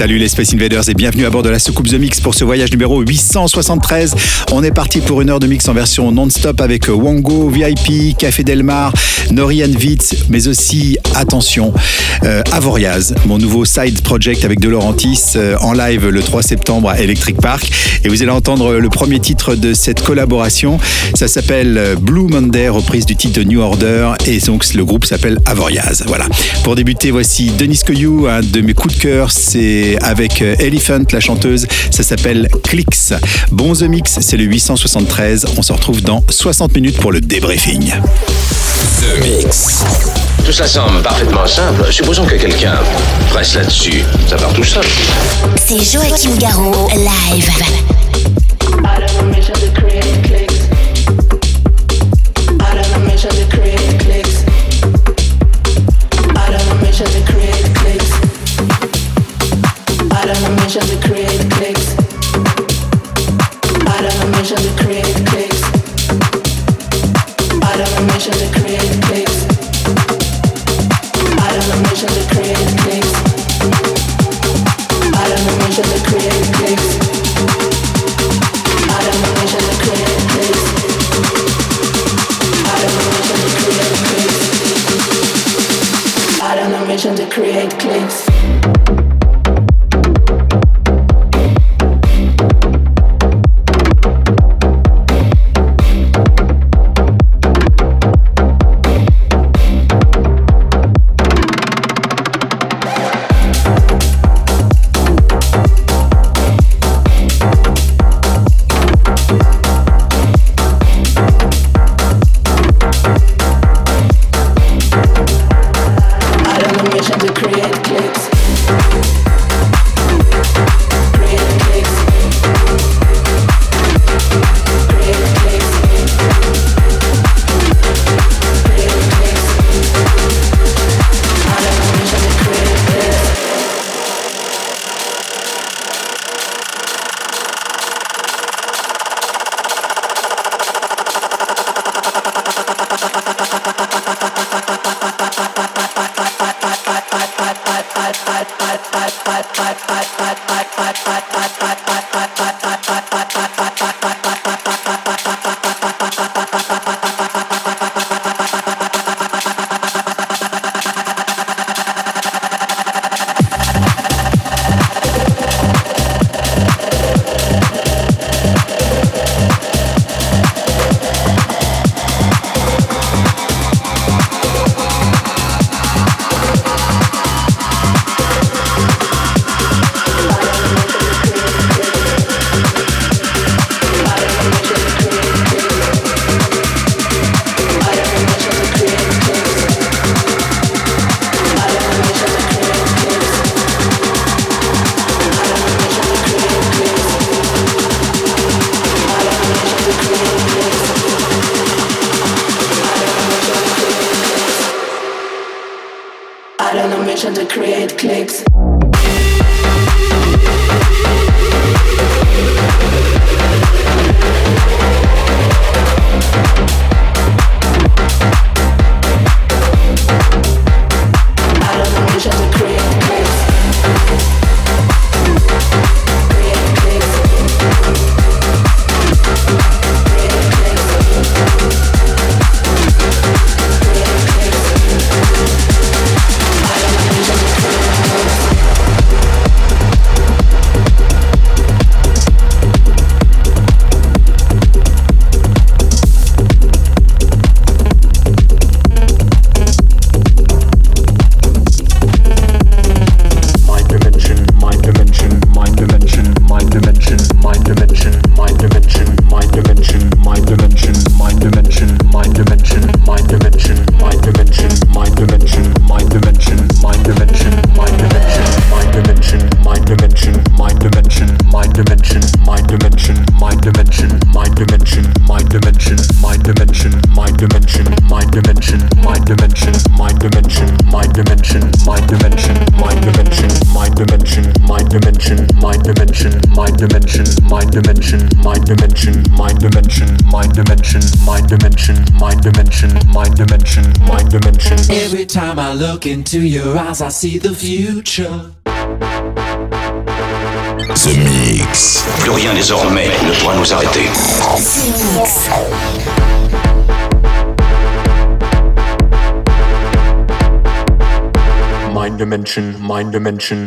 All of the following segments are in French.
Salut les Space Invaders et bienvenue à bord de la soucoupe The Mix pour ce voyage numéro 873. On est parti pour une heure de mix en version non-stop avec Wango, VIP, Café Delmar, Norian Vitz, mais aussi, attention, euh, Avoriaz, mon nouveau side project avec De Laurentiis euh, en live le 3 septembre à Electric Park. Et vous allez entendre le premier titre de cette collaboration. Ça s'appelle euh, Blue Monday, reprise du titre de New Order. Et donc le groupe s'appelle Avoriaz. Voilà. Pour débuter, voici Denis Coyou, un de mes coups de cœur. C'est avec euh, Elephant, la chanteuse. Ça s'appelle Clicks. Bon The Mix, c'est le 873. On se retrouve dans 60 minutes pour le débriefing. The Mix. Tout ça semble parfaitement simple. Supposons que quelqu'un presse là-dessus. Ça part tout seul. C'est Joachim Garraud, live. clicks. Look into your eyes, I see the future. The Mix. Plus rien désormais ne pourra nous arrêter. Mind dimension, mind dimension.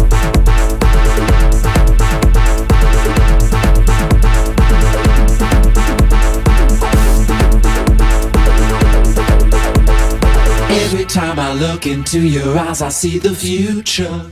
Time I look into your eyes, I see the future.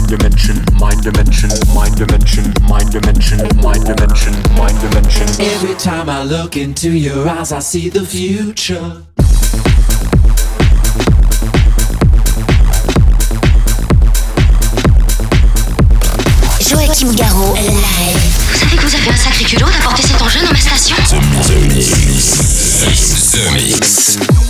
Mind dimension, mind dimension, mind dimension, mind dimension, mind dimension, mind dimension. Every time I look into your eyes, I see the future. Joachim Garraud, live. Vous savez que vous avez un sacré culot d'apporter cet engin dans ma station? The Mix. The Mix. connu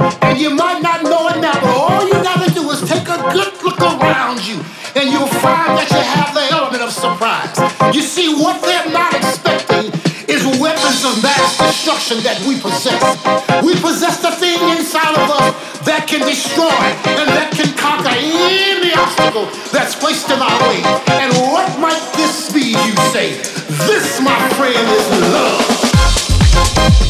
And you might not know it now, but all you gotta do is take a good look around you, and you'll find that you have the element of surprise. You see, what they're not expecting is weapons of mass destruction that we possess. We possess the thing inside of us that can destroy and that can conquer any obstacle that's placed in our way. And what might this be, you say? This, my friend, is love.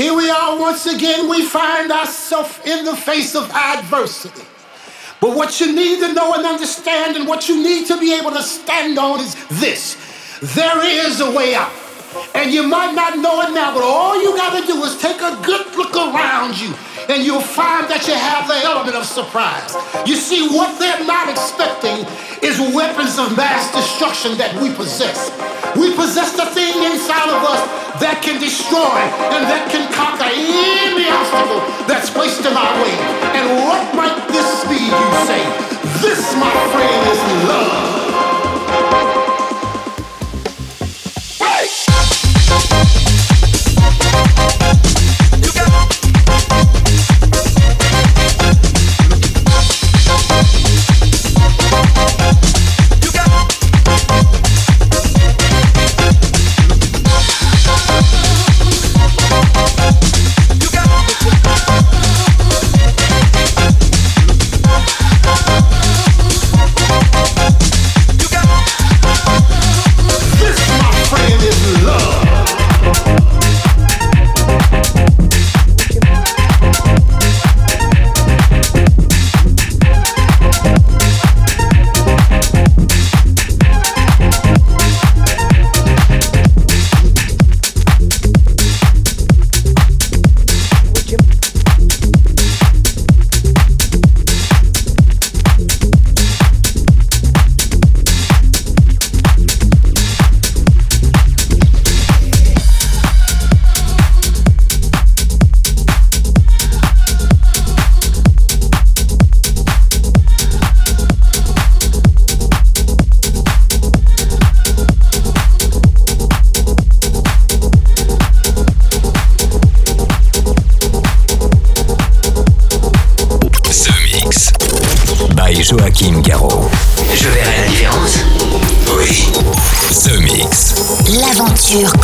Here we are once again, we find ourselves in the face of adversity. But what you need to know and understand, and what you need to be able to stand on is this there is a way out. And you might not know it now, but all you got to do is take a good look around you, and you'll find that you have the element of surprise. You see, what they're not expecting is weapons of mass destruction that we possess. We possess the thing inside of us that can destroy and that can conquer any obstacle that's placed in our way. And what might this be, you say? This, my friend, is love.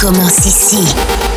Commence ici.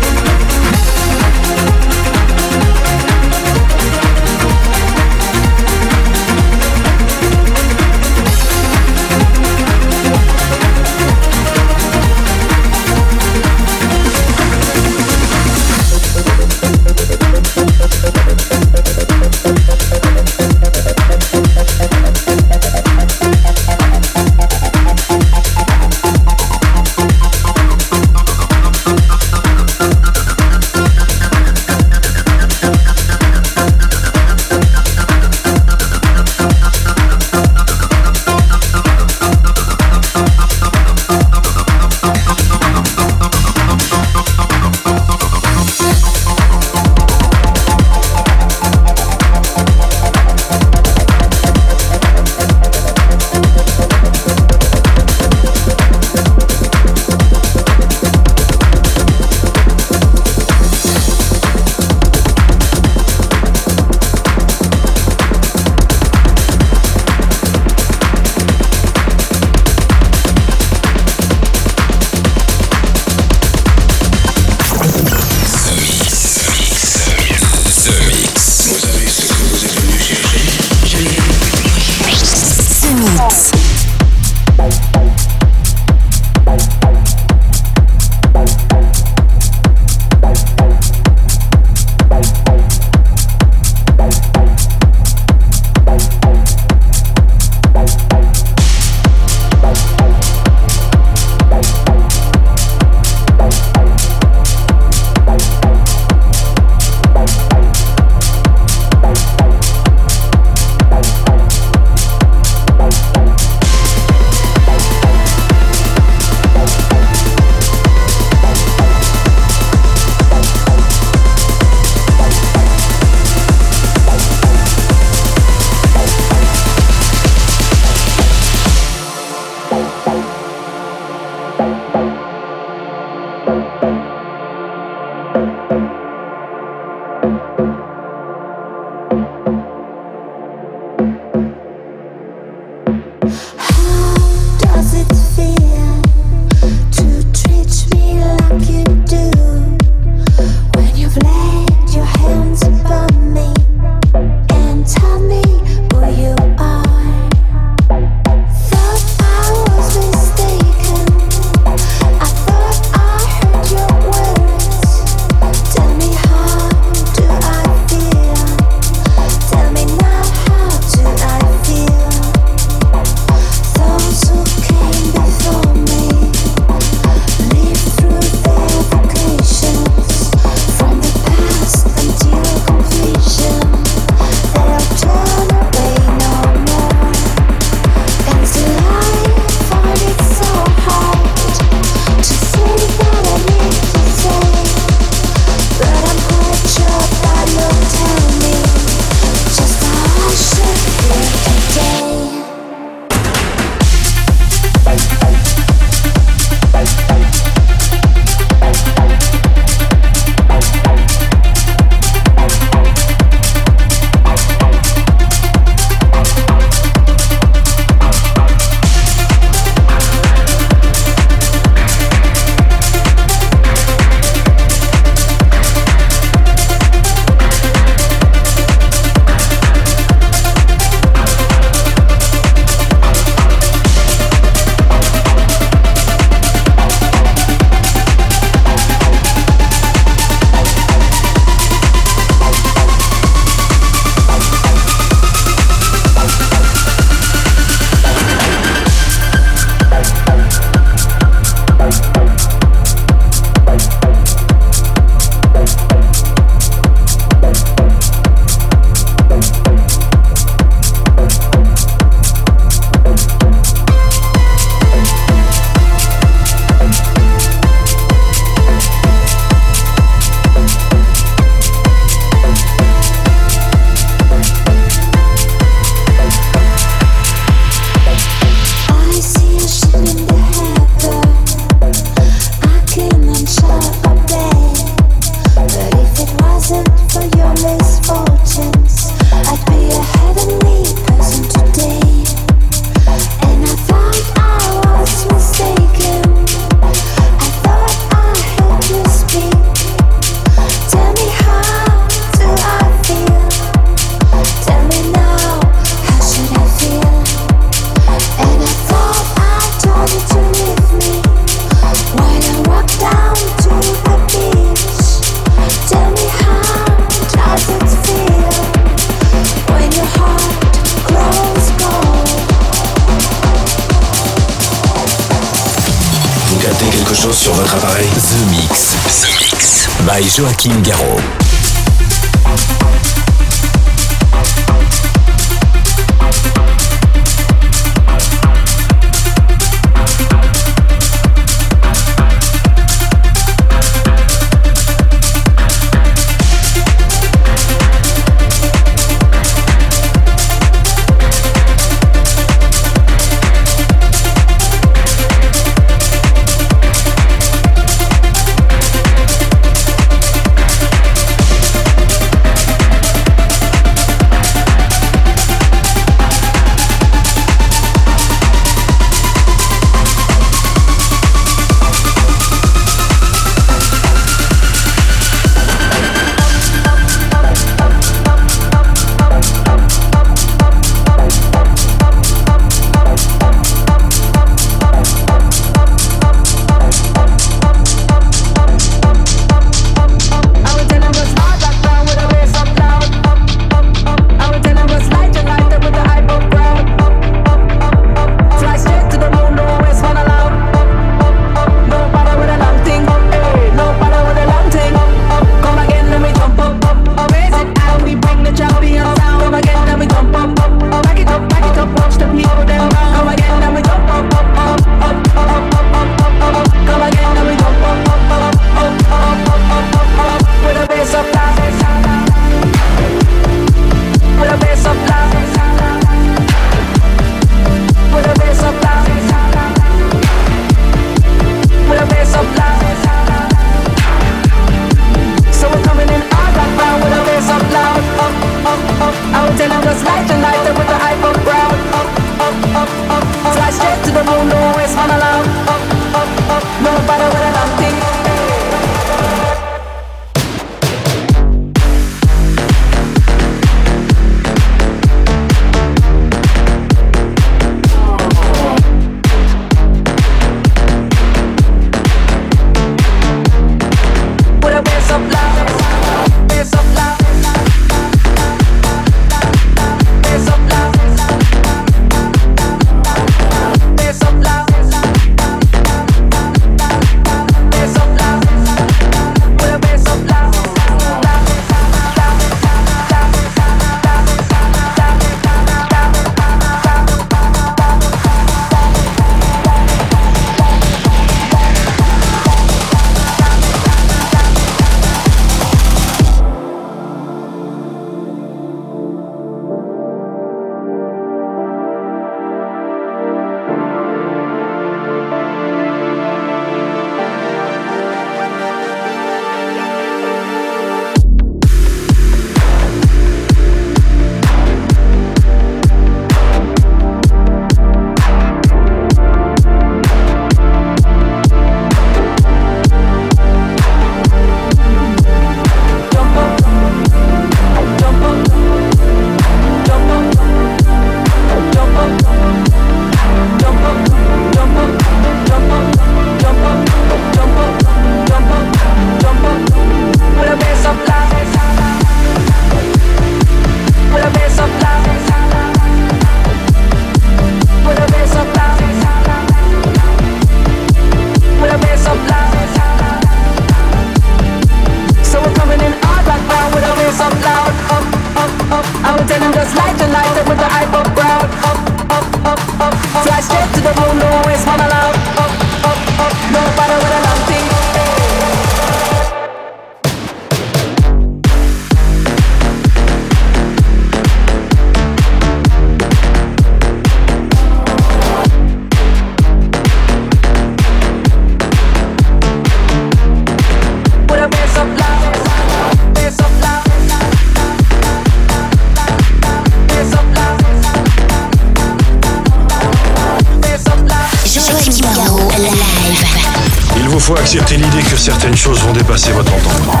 faut accepter l'idée que certaines choses vont dépasser votre entendement.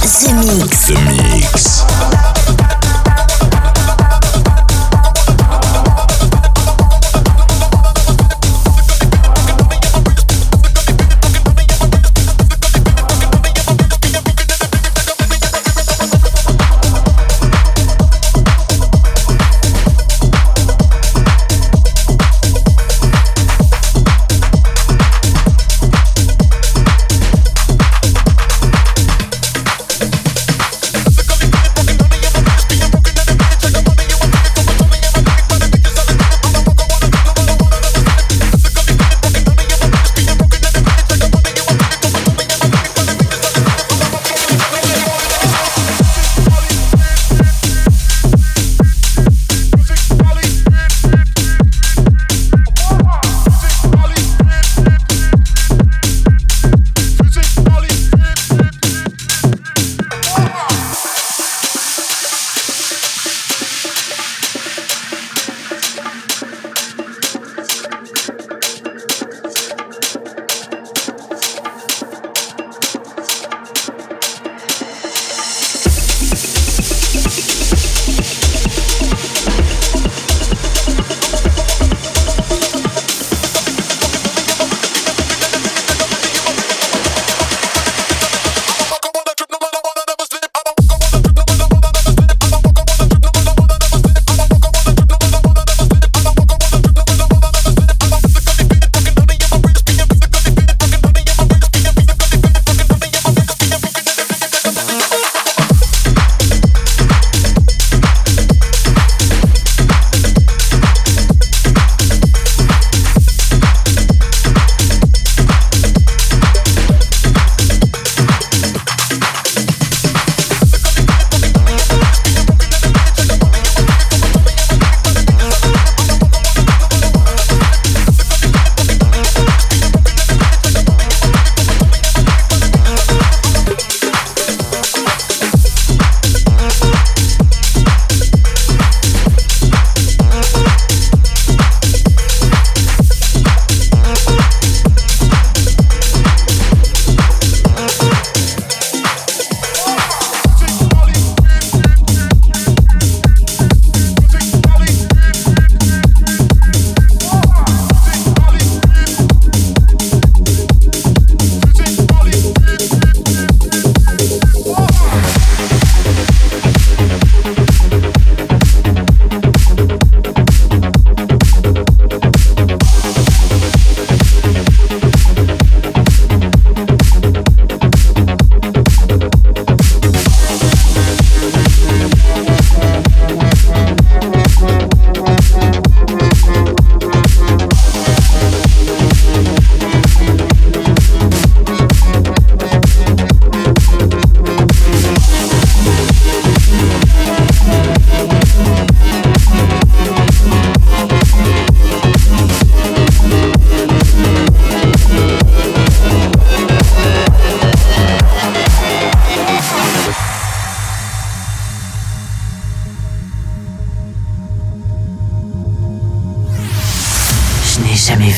The Mix. The Mix.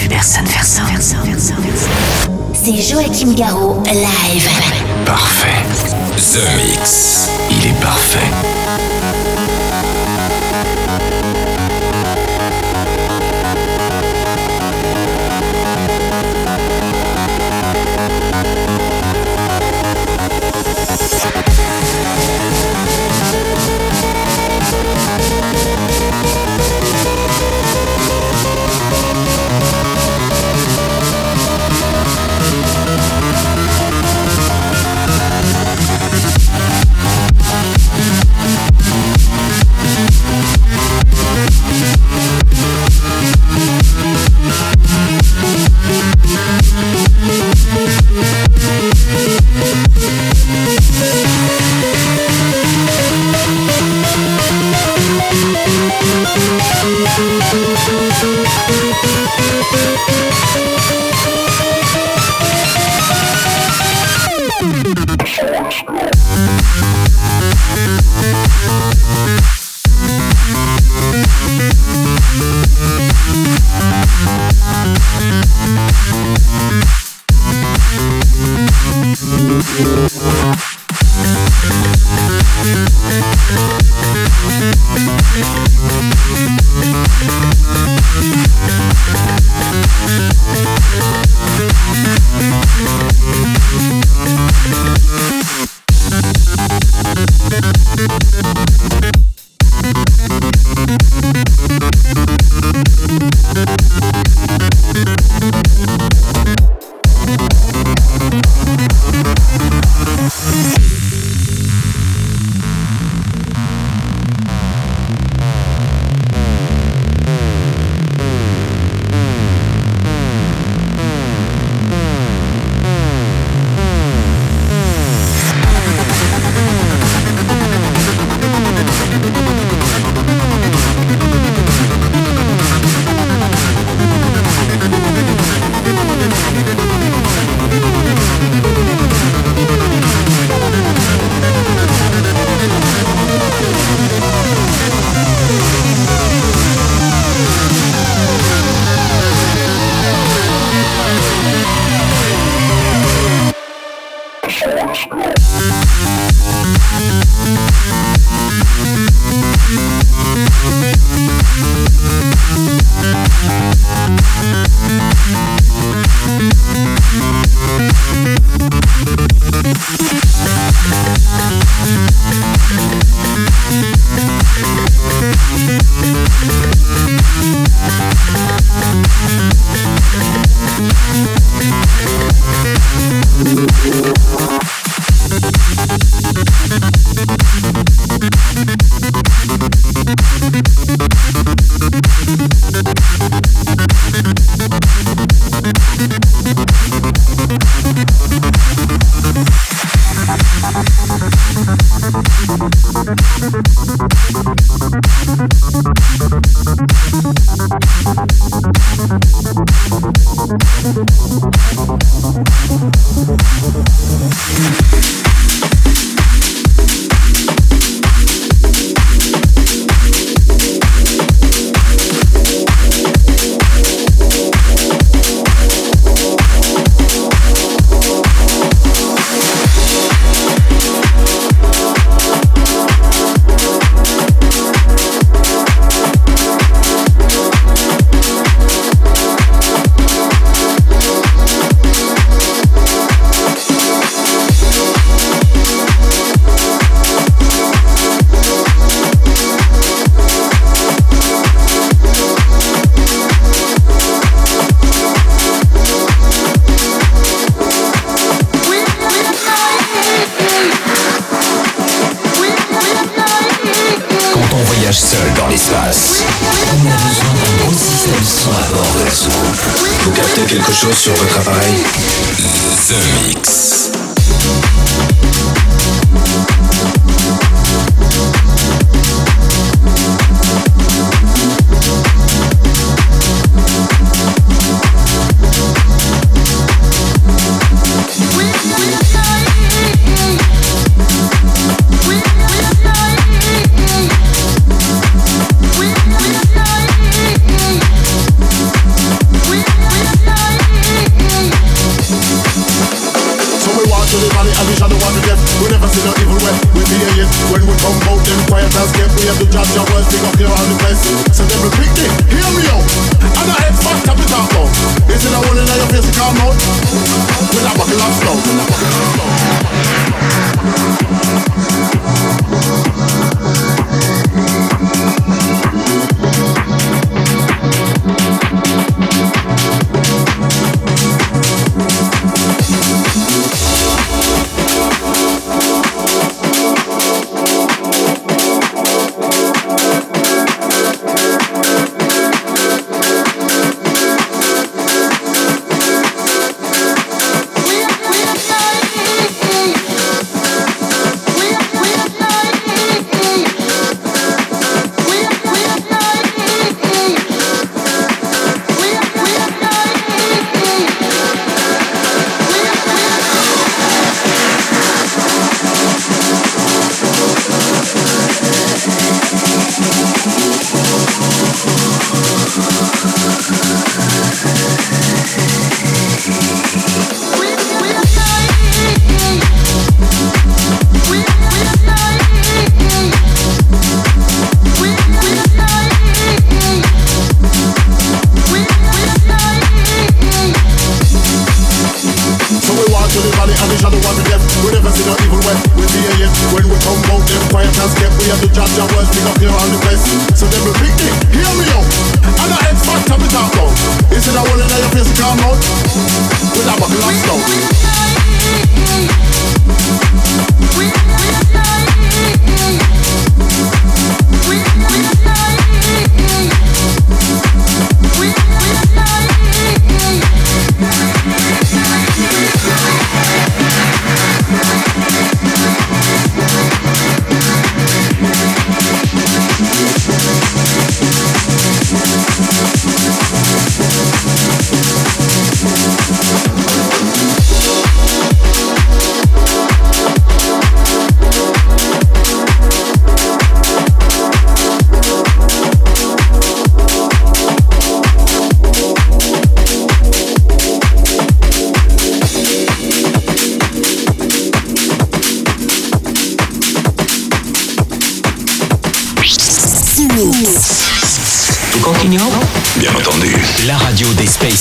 Personne faire ça. C'est Joachim Garraud, live. Parfait. The Mix. Il est parfait.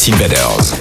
Invaders.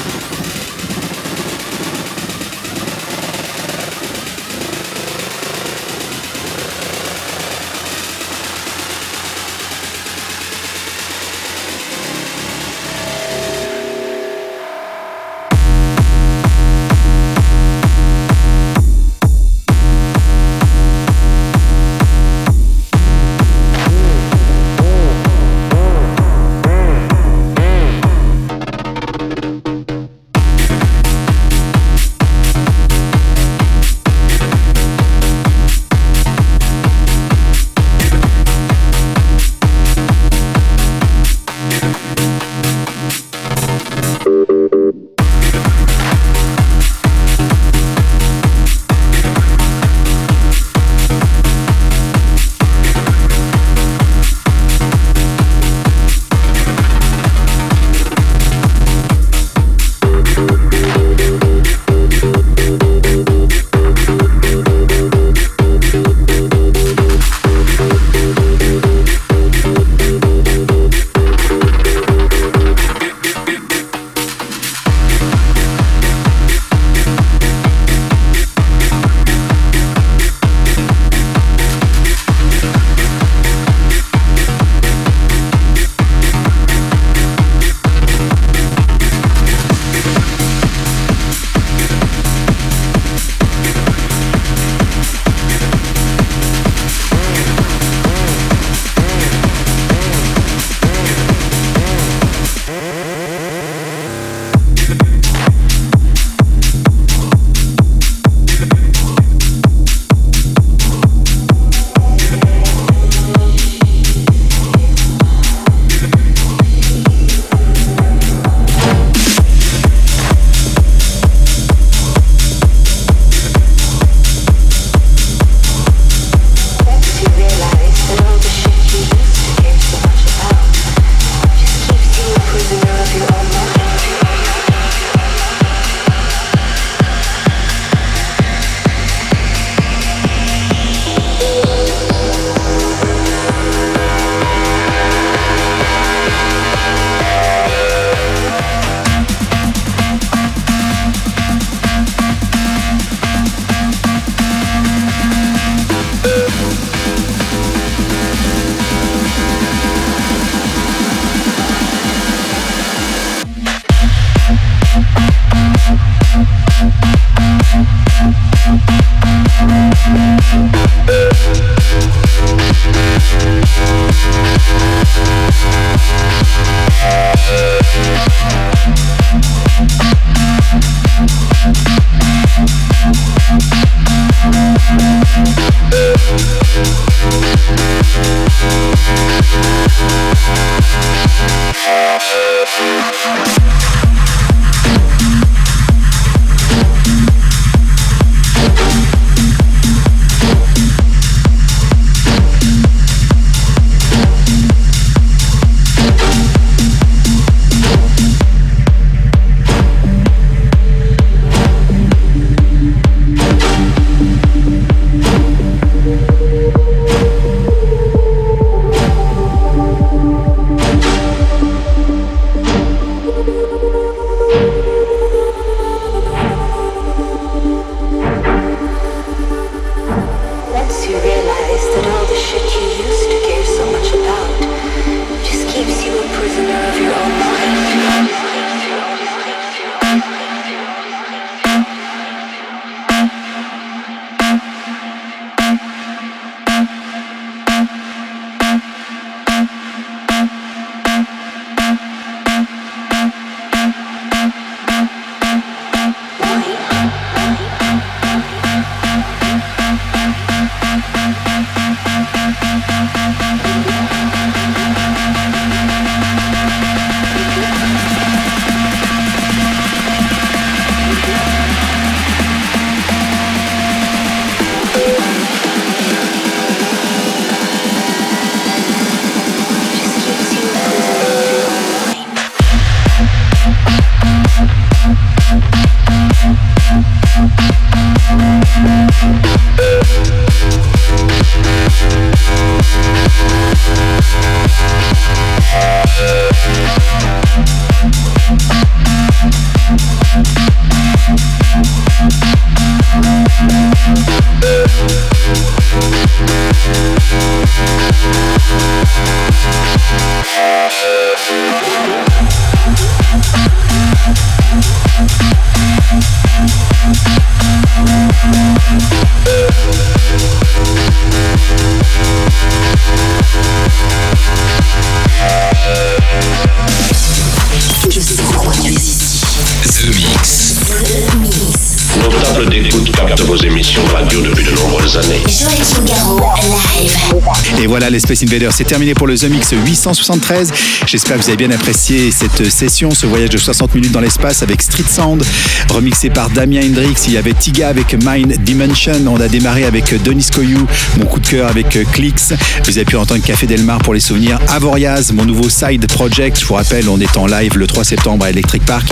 Et voilà, les Space Invaders, c'est terminé pour le The Mix 873. J'espère que vous avez bien apprécié cette session, ce voyage de 60 minutes dans l'espace avec Street Sound, remixé par Damien Hendrix. Il y avait Tiga avec Mind Dimension. On a démarré avec Denis Koyou, mon coup de cœur avec Clicks. Vous avez pu entendre Café Delmar pour les souvenirs. Avoriaz, mon nouveau side project. Je vous rappelle, on est en live le 3 septembre à Electric Park.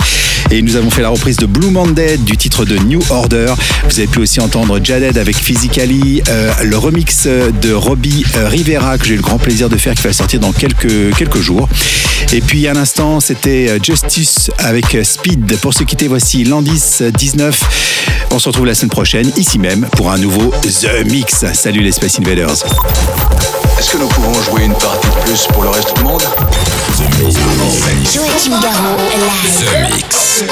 Et nous avons fait la reprise de Blue Monday du titre de New Order. Vous avez pu aussi entendre Jaded avec Physically, euh, le remix de Robbie euh, Rivera que j'ai eu le grand plaisir de faire qui va sortir dans quelques, quelques jours. Et puis à l'instant, c'était euh, Justice avec Speed. Pour se quitter, voici Landis 19. On se retrouve la semaine prochaine, ici même, pour un nouveau The Mix. Salut les Space Invaders. Est-ce que nous pouvons jouer une partie de plus pour le reste du monde? The Mix. The Mix.